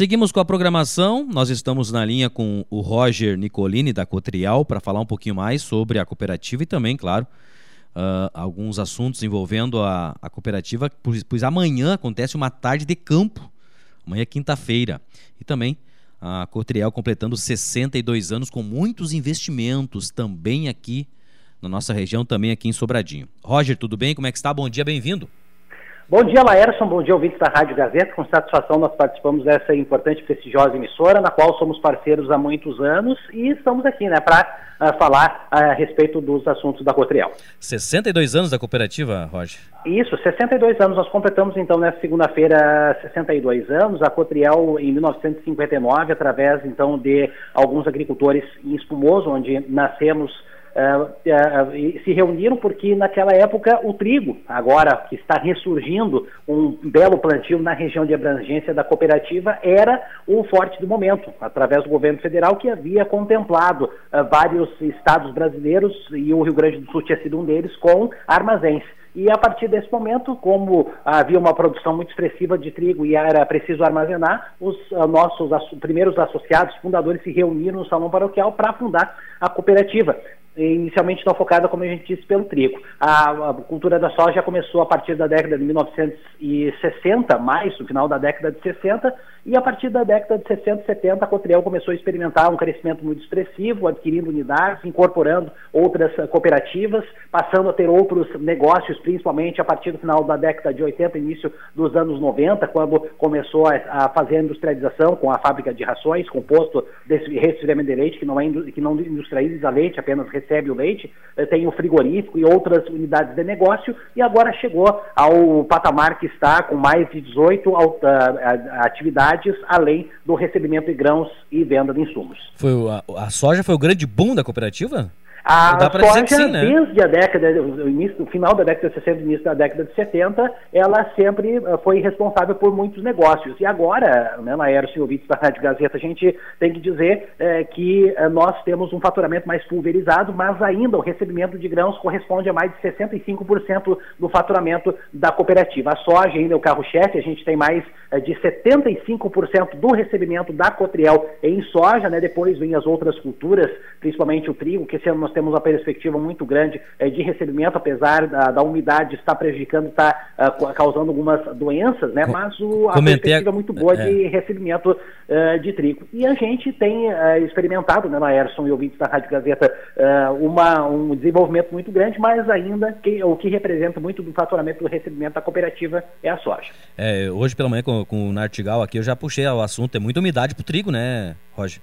Seguimos com a programação. Nós estamos na linha com o Roger Nicolini, da Cotrial, para falar um pouquinho mais sobre a cooperativa e também, claro, uh, alguns assuntos envolvendo a, a cooperativa, pois, pois, amanhã acontece uma tarde de campo, amanhã é quinta-feira. E também a Cotrial completando 62 anos com muitos investimentos também aqui na nossa região, também aqui em Sobradinho. Roger, tudo bem? Como é que está? Bom dia, bem-vindo. Bom dia, Laerson. Bom dia, ouvintes da Rádio Gazeta. Com satisfação, nós participamos dessa importante e prestigiosa emissora, na qual somos parceiros há muitos anos e estamos aqui né, para uh, ah, falar uh, a respeito dos assuntos da Cotriel. 62 anos da cooperativa, Roger? Isso, 62 anos. Nós completamos, então, nessa segunda-feira, 62 anos. A Cotriel, em 1959, através, então, de alguns agricultores em Espumoso, onde nascemos se reuniram porque naquela época o trigo, agora que está ressurgindo um belo plantio na região de abrangência da cooperativa, era o forte do momento, através do governo federal que havia contemplado vários estados brasileiros e o Rio Grande do Sul tinha sido um deles com armazéns. E a partir desse momento, como havia uma produção muito expressiva de trigo e era preciso armazenar, os nossos primeiros associados, fundadores, se reuniram no salão paroquial para fundar a cooperativa inicialmente não focada, como a gente disse, pelo trigo. A, a, cultura da soja começou a partir da década de 1960, mais no final da década de 60, e a partir da década de 60 e 70 a Cotriel começou a experimentar um crescimento muito expressivo, adquirindo unidades, incorporando outras cooperativas, passando a ter outros negócios, principalmente a partir do final da década de 80, início dos anos 90, quando começou a, fazer a industrialização com a fábrica de rações, com posto de resfriamento de leite, que não, é, que não industrializa leite, apenas recebe o leite, tem o frigorífico e outras unidades de negócio, e agora chegou ao patamar que está com mais de 18 atividades, além do recebimento de grãos e venda de insumos. Foi, a, a soja foi o grande boom da cooperativa? A Dá né? desde a década, o, início, o final da década de 60 início da década de 70, ela sempre uh, foi responsável por muitos negócios. E agora, né, na Aero ouvintes da Rádio Gazeta, a gente tem que dizer uh, que uh, nós temos um faturamento mais pulverizado, mas ainda o recebimento de grãos corresponde a mais de 65% do faturamento da cooperativa. A soja ainda é o carro-chefe, a gente tem mais de 75% do recebimento da Cotriel em soja, né? depois vem as outras culturas, principalmente o trigo, que esse ano nós temos uma perspectiva muito grande é, de recebimento, apesar da, da umidade estar prejudicando, está uh, causando algumas doenças, né? Mas o, a Comentei perspectiva é muito boa é. de recebimento uh, de trigo. E a gente tem uh, experimentado, né, na Erson e ouvintes da Rádio Gazeta, uma, um desenvolvimento muito grande, mas ainda que, o que representa muito do faturamento do recebimento da cooperativa é a soja. É, hoje pela manhã com, com o Nartigal aqui eu já puxei o assunto, é muita umidade para o trigo, né, Roger?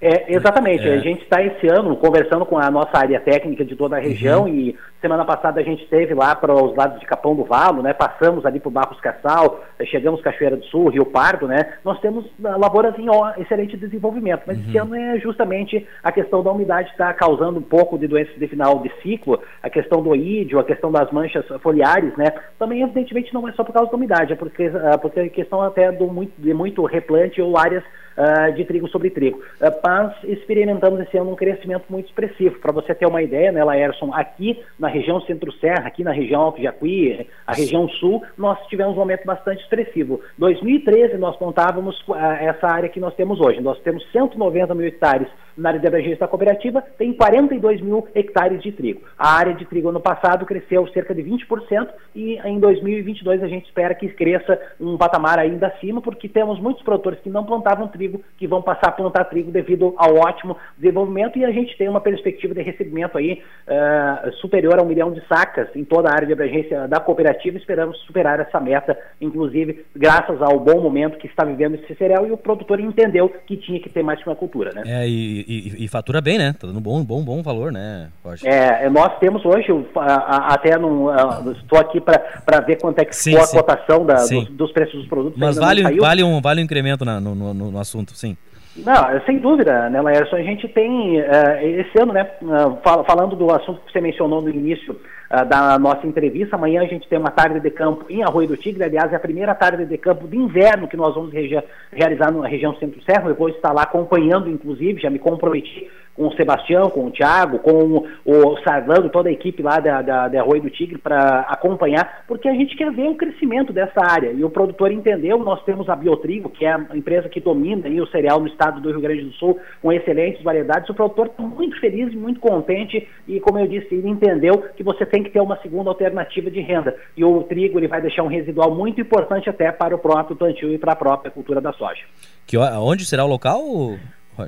É, exatamente. É. A gente está esse ano conversando com a nossa área técnica de toda a região uhum. e semana passada a gente esteve lá para os lados de Capão do Valo, né? Passamos ali por Barros Cassal, chegamos Cachoeira do Sul, Rio Pardo, né? Nós temos lavouras em excelente desenvolvimento, mas uhum. esse ano é justamente a questão da umidade está causando um pouco de doenças de final de ciclo, a questão do oídio, a questão das manchas foliares, né? Também evidentemente não é só por causa da umidade, é porque, é porque é questão até do muito, de muito replante ou áreas uh, de trigo sobre trigo. Uh, mas experimentamos esse ano um crescimento muito expressivo. Para você ter uma ideia, né, Laerson, aqui na região centro-serra, aqui na região Alto Jacuí, a região sul, nós tivemos um aumento bastante expressivo. 2013 nós contávamos uh, essa área que nós temos hoje. Nós temos 190 mil hectares na área de abrangência da cooperativa, tem 42 mil hectares de trigo. A área de trigo ano passado cresceu cerca de 20% e em 2022 a gente espera que cresça um patamar ainda acima, porque temos muitos produtores que não plantavam trigo, que vão passar a plantar trigo devido ao ótimo desenvolvimento e a gente tem uma perspectiva de recebimento aí uh, superior a um milhão de sacas em toda a área de abrangência da cooperativa. Esperamos superar essa meta, inclusive graças ao bom momento que está vivendo esse cereal e o produtor entendeu que tinha que ter mais uma cultura, né? É, e, e, e, fatura bem, né? Tá dando bom, bom, bom valor, né? É, nós temos hoje, até não estou aqui para ver quanto é que sim, ficou sim. a cotação da, dos, dos, preços dos produtos. Mas vale, vale, um, vale um incremento na, no, no, no, assunto, sim. Não, sem dúvida, né, Laércio? A gente tem, uh, esse ano, né, uh, fal falando do assunto que você mencionou no início, uh, da nossa entrevista. Amanhã a gente tem uma tarde de campo em Arroio do Tigre, aliás, é a primeira tarde de campo de inverno que nós vamos realizar na região Centro-Serra. Eu vou estar lá acompanhando, inclusive, já me comprometi com o Sebastião, com o Thiago, com o Sarlando, toda a equipe lá da, da, da do Tigre para acompanhar, porque a gente quer ver o crescimento dessa área. E o produtor entendeu, nós temos a Biotrigo, que é a empresa que domina aí, o cereal no estado do Rio Grande do Sul, com excelentes variedades. O produtor está muito feliz e muito contente, e como eu disse, ele entendeu que você tem que ter uma segunda alternativa de renda. E o trigo ele vai deixar um residual muito importante até para o próprio plantio e para a própria cultura da soja. Que, onde será o local?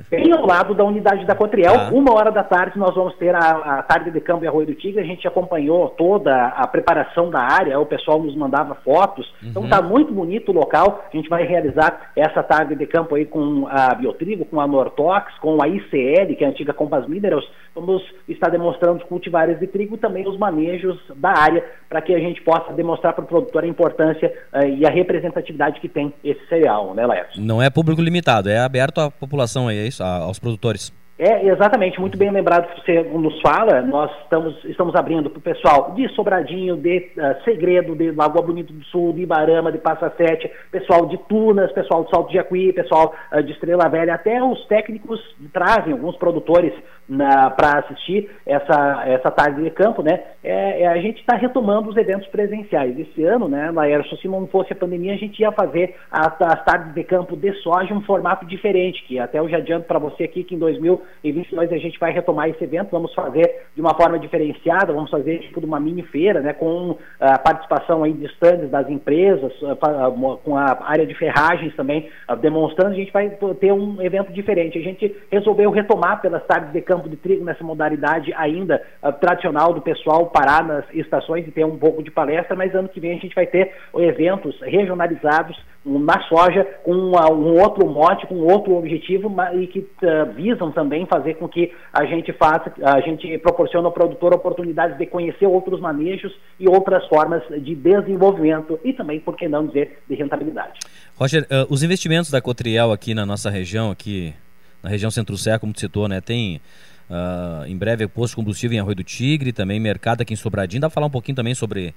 Bem ao lado da unidade da Cotriel, ah. uma hora da tarde nós vamos ter a, a, tarde de campo e Arroio do Tigre. A gente acompanhou toda a preparação da área, o pessoal nos mandava fotos. Então uhum. Então está muito bonito o local. A gente vai realizar essa tarde de campo aí com a Biotrigo, com a Nortox, com a ICL, que é a antiga Compass Minerals. Vamos estar demonstrando os cultivares de trigo também os manejos da área, para que a gente possa demonstrar para o produtor a importância uh, e a representatividade que tem esse cereal, né, Laércio? Não é público limitado, é aberto à população aí é isso, aos produtores. É, exatamente, muito bem lembrado que você nos fala. Nós estamos, estamos abrindo para o pessoal de Sobradinho, de uh, Segredo, de Lagoa Bonito do Sul, de Ibarama, de Passa Sete, pessoal de Tunas, pessoal de Salto de Jacuí, pessoal uh, de Estrela Velha, até os técnicos trazem alguns produtores para assistir essa, essa tarde de campo, né? É, é a gente está retomando os eventos presenciais. Esse ano, né, Laércio, se não fosse a pandemia, a gente ia fazer as, as tardes de campo de soja um formato diferente, que até eu já adianto para você aqui que em 2022 a gente vai retomar esse evento, vamos fazer de uma forma diferenciada, vamos fazer tipo de uma mini feira, né, com a participação aí de stands das empresas, com a área de ferragens também demonstrando, a gente vai ter um evento diferente. A gente resolveu retomar pelas tardes de campo campo de trigo nessa modalidade ainda uh, tradicional do pessoal parar nas estações e ter um pouco de palestra, mas ano que vem a gente vai ter eventos regionalizados na soja com uma, um outro mote, com outro objetivo e que uh, visam também fazer com que a gente faça, a gente proporcione ao produtor oportunidades de conhecer outros manejos e outras formas de desenvolvimento e também, por que não dizer, de rentabilidade. Roger, uh, os investimentos da Cotriel aqui na nossa região, aqui na região centro-sé, como tu citou, né? Tem uh, em breve posto combustível em Arroio do Tigre, também mercado aqui em Sobradinho. Dá para falar um pouquinho também sobre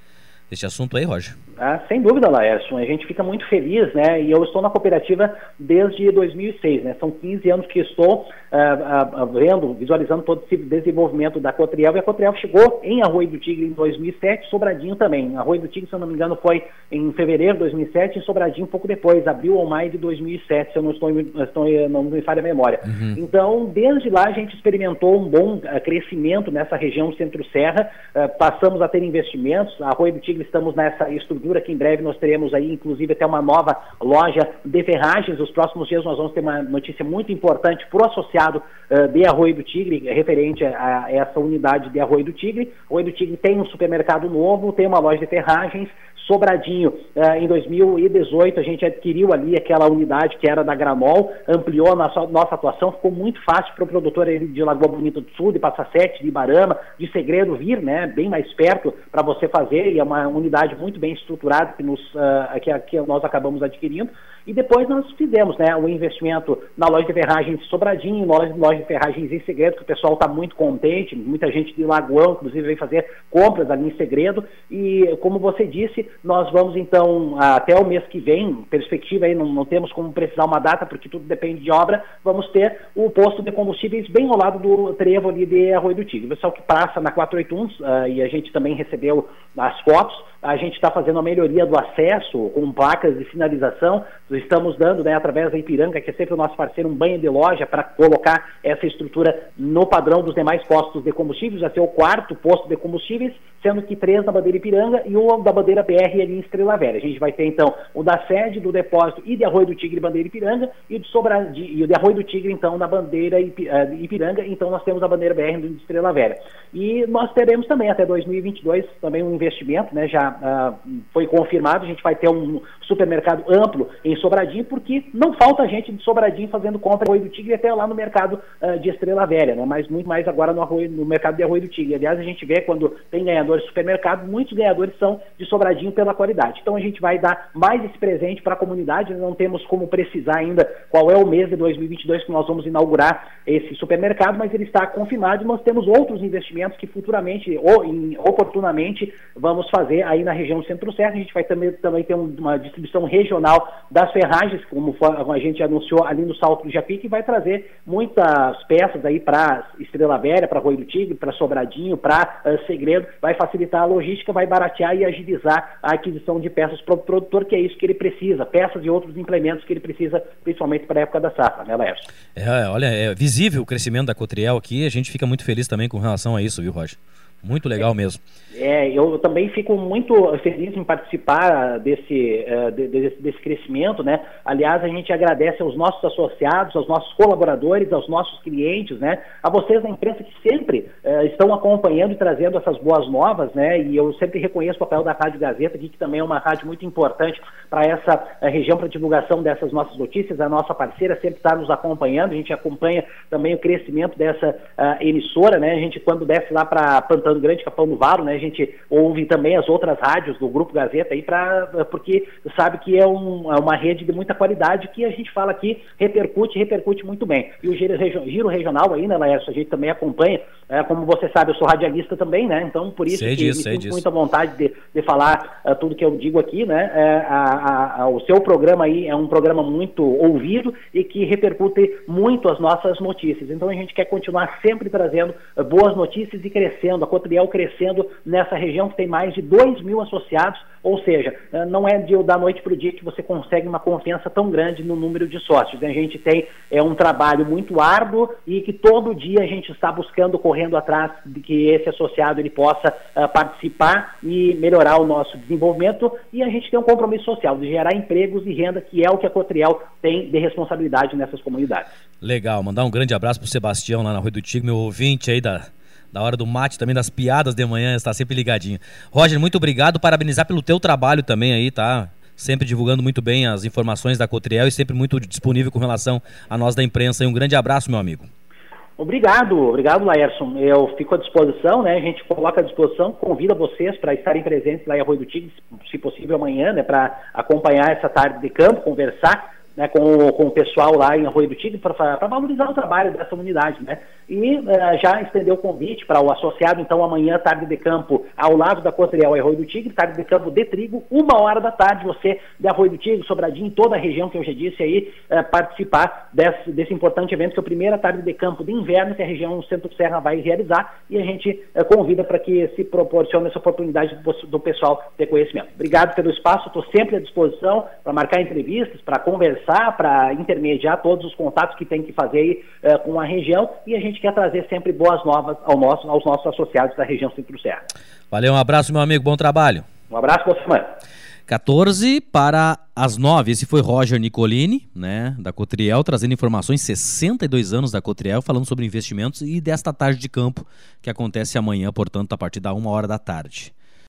esse assunto aí, Roger? Ah, sem dúvida, Laércio. A gente fica muito feliz, né? E eu estou na cooperativa desde 2006, né? São 15 anos que estou ah, ah, vendo, visualizando todo esse desenvolvimento da Cotriel. E a Cotriel chegou em Arroio do Tigre em 2007, Sobradinho também. Arroio do Tigre, se eu não me engano, foi em fevereiro de 2007 e Sobradinho um pouco depois, abril ou maio de 2007, se eu não estou, estou não me falha a memória. Uhum. Então, desde lá a gente experimentou um bom uh, crescimento nessa região centro-serra, uh, passamos a ter investimentos. Arroio do Tigre estamos nessa estrutura que em breve nós teremos aí, inclusive, até uma nova loja de ferragens. Nos próximos dias nós vamos ter uma notícia muito importante para o associado uh, de Arroio do Tigre, referente a, a, essa unidade de Arroio do Tigre. Arroio do Tigre tem um supermercado novo, tem uma loja de ferragens, Sobradinho, uh, em 2018, a gente adquiriu ali aquela unidade que era da Gramol, ampliou a nossa, nossa atuação, ficou muito fácil para o produtor de Lagoa Bonita do Sul, de Passa Sete, de Ibarama, de Segredo vir, né, bem mais perto para você fazer, e é uma unidade muito bem estruturada que, nos, uh, que, que nós acabamos adquirindo. E depois nós fizemos né, o investimento na loja de ferragens Sobradinho, loja, loja de ferragens em segredo, que o pessoal está muito contente, muita gente de Lagoão, inclusive, vem fazer compras ali em segredo. E como você disse, nós vamos então, até o mês que vem, perspectiva aí, não, não temos como precisar uma data, porque tudo depende de obra, vamos ter o posto de combustíveis bem ao lado do trevo ali de Arroio do Tigre. O pessoal que passa na 481, uh, ah, e a gente também recebeu as fotos, a gente está fazendo a melhoria do acesso com placas de sinalização. Estamos dando, né, através da Ipiranga, que é sempre o nosso parceiro, um banho de loja para colocar essa estrutura no padrão dos demais postos de combustíveis. Já ser o quarto posto de combustíveis, sendo que três na bandeira Ipiranga e um da bandeira BR ali em Estrela Velha. A gente vai ter então o da sede, do depósito e de Arroio do Tigre, bandeira Ipiranga, e, Sobradinho, e o de Arroio do Tigre, então, na bandeira eh, Ipiranga. Então, nós temos a bandeira BR do Estrela Velha. E nós teremos também até 2022 também um investimento, né, já ah, foi confirmado, a gente vai ter um supermercado amplo em Sobradinho, porque não falta gente de Sobradinho fazendo compra Arroio do Tigre até lá no mercado uh, de Estrela Velha, né? mas muito mais agora no, arroio, no mercado de Arroio do Tigre. Aliás, a gente vê quando tem ganhadores de supermercado, muitos ganhadores são de Sobradinho pela qualidade. Então a gente vai dar mais esse presente para a comunidade, não temos como precisar ainda qual é o mês de 2022 que nós vamos inaugurar esse supermercado, mas ele está confirmado e nós temos outros investimentos que futuramente ou in, oportunamente vamos fazer aí na região centro-serra, a gente vai também, também ter uma distribuição regional das ferragens, como a gente anunciou ali no Salto do Japi, que vai trazer muitas peças aí para Estrela Velha, para Rui do Tigre, para Sobradinho, para uh, Segredo, vai facilitar a logística, vai baratear e agilizar a aquisição de peças para o produtor, que é isso que ele precisa, peças e outros implementos que ele precisa, principalmente para a época da safra, né, Laércio? É, olha, é visível o crescimento da Cotriel aqui, a gente fica muito feliz também com relação a isso, viu, Roger? Muito legal mesmo. É, eu também fico muito feliz em participar desse, uh, desse, desse, crescimento, né? Aliás, a gente agradece aos nossos associados, aos nossos colaboradores, aos nossos clientes, né? A vocês da imprensa que sempre uh, estão acompanhando e trazendo essas boas novas, né? E eu sempre reconheço o papel da Rádio Gazeta, que também é uma rádio muito importante para essa uh, região, para divulgação dessas nossas notícias. A nossa parceira sempre está nos acompanhando, a gente acompanha também o crescimento dessa emissora, né? A gente, quando desce lá para Grande, Capão do Varo, né? A gente ouve também as outras rádios do Grupo Gazeta aí, pra, porque sabe que é, um, é uma rede de muita qualidade que a gente fala aqui, repercute, repercute muito bem. E o giro, giro regional aí, né, Laércio, a gente também acompanha, é, como você sabe, eu sou radialista também, né, então por isso sei que disso, me sinto muita vontade de, de falar uh, tudo que eu digo aqui, né, é, a, a, o seu programa aí é um programa muito ouvido e que repercute muito as nossas notícias, então a gente quer continuar sempre trazendo uh, boas notícias e crescendo, Cotriel crescendo nessa região que tem mais de 2 mil associados, ou seja, eh, não é de, da noite para o dia que você consegue uma confiança tão grande no número de sócios. A gente tem é, um trabalho muito árduo e que todo dia a gente está buscando, correndo atrás de que esse associado ele possa uh, participar e melhorar o nosso desenvolvimento e a gente tem um compromisso social de gerar empregos e renda, que é o que a Cotriel tem de responsabilidade nessas comunidades. Legal, mandar um grande abraço para o Sebastião lá na Rua do Tigre, meu ouvinte aí da, da hora do mate, também das piadas de manhã, está sempre ligadinho. Roger, muito obrigado, parabenizar pelo teu trabalho também aí, tá? Sempre divulgando muito bem as informações da Cotriel e sempre muito disponível com relação a nós da imprensa. E um grande abraço, meu amigo. Obrigado, obrigado, Laércio. Eu fico à disposição, né? A gente coloca à disposição, convida vocês para estarem presentes lá em Arroio do Tigre, se possível amanhã, né? Para acompanhar essa tarde de campo, conversar né, com, com o pessoal lá em Arroio do Tigre para valorizar o trabalho dessa unidade, né? E uh, já estendeu o convite para o associado, então, amanhã, tarde de campo, ao lado da Cotriel Arroio do Tigre, tarde de campo de trigo, uma hora da tarde, você de Arroio do Tigre, Sobradinho, toda a região que eu já disse aí, uh, participar desse, desse importante evento, que é a primeira tarde de campo de inverno que a região Centro-Serra vai realizar, e a gente uh, convida para que se proporcione essa oportunidade do, do pessoal ter conhecimento. Obrigado pelo espaço, estou sempre à disposição para marcar entrevistas, para conversar, para intermediar todos os contatos que tem que fazer aí, com a região, e a gente quer trazer sempre boas novas ao nosso, aos nossos associados da região Centro-Serra. Valeu, um abraço, meu amigo, bom trabalho. Um abraço, boa semana. 14 para as 9. Esse foi Roger Nicolini, né, da Cotriel, trazendo informações, 62 anos da Cotriel, falando sobre investimentos e desta tarde de campo, que acontece amanhã, portanto, a partir da uma hora da tarde.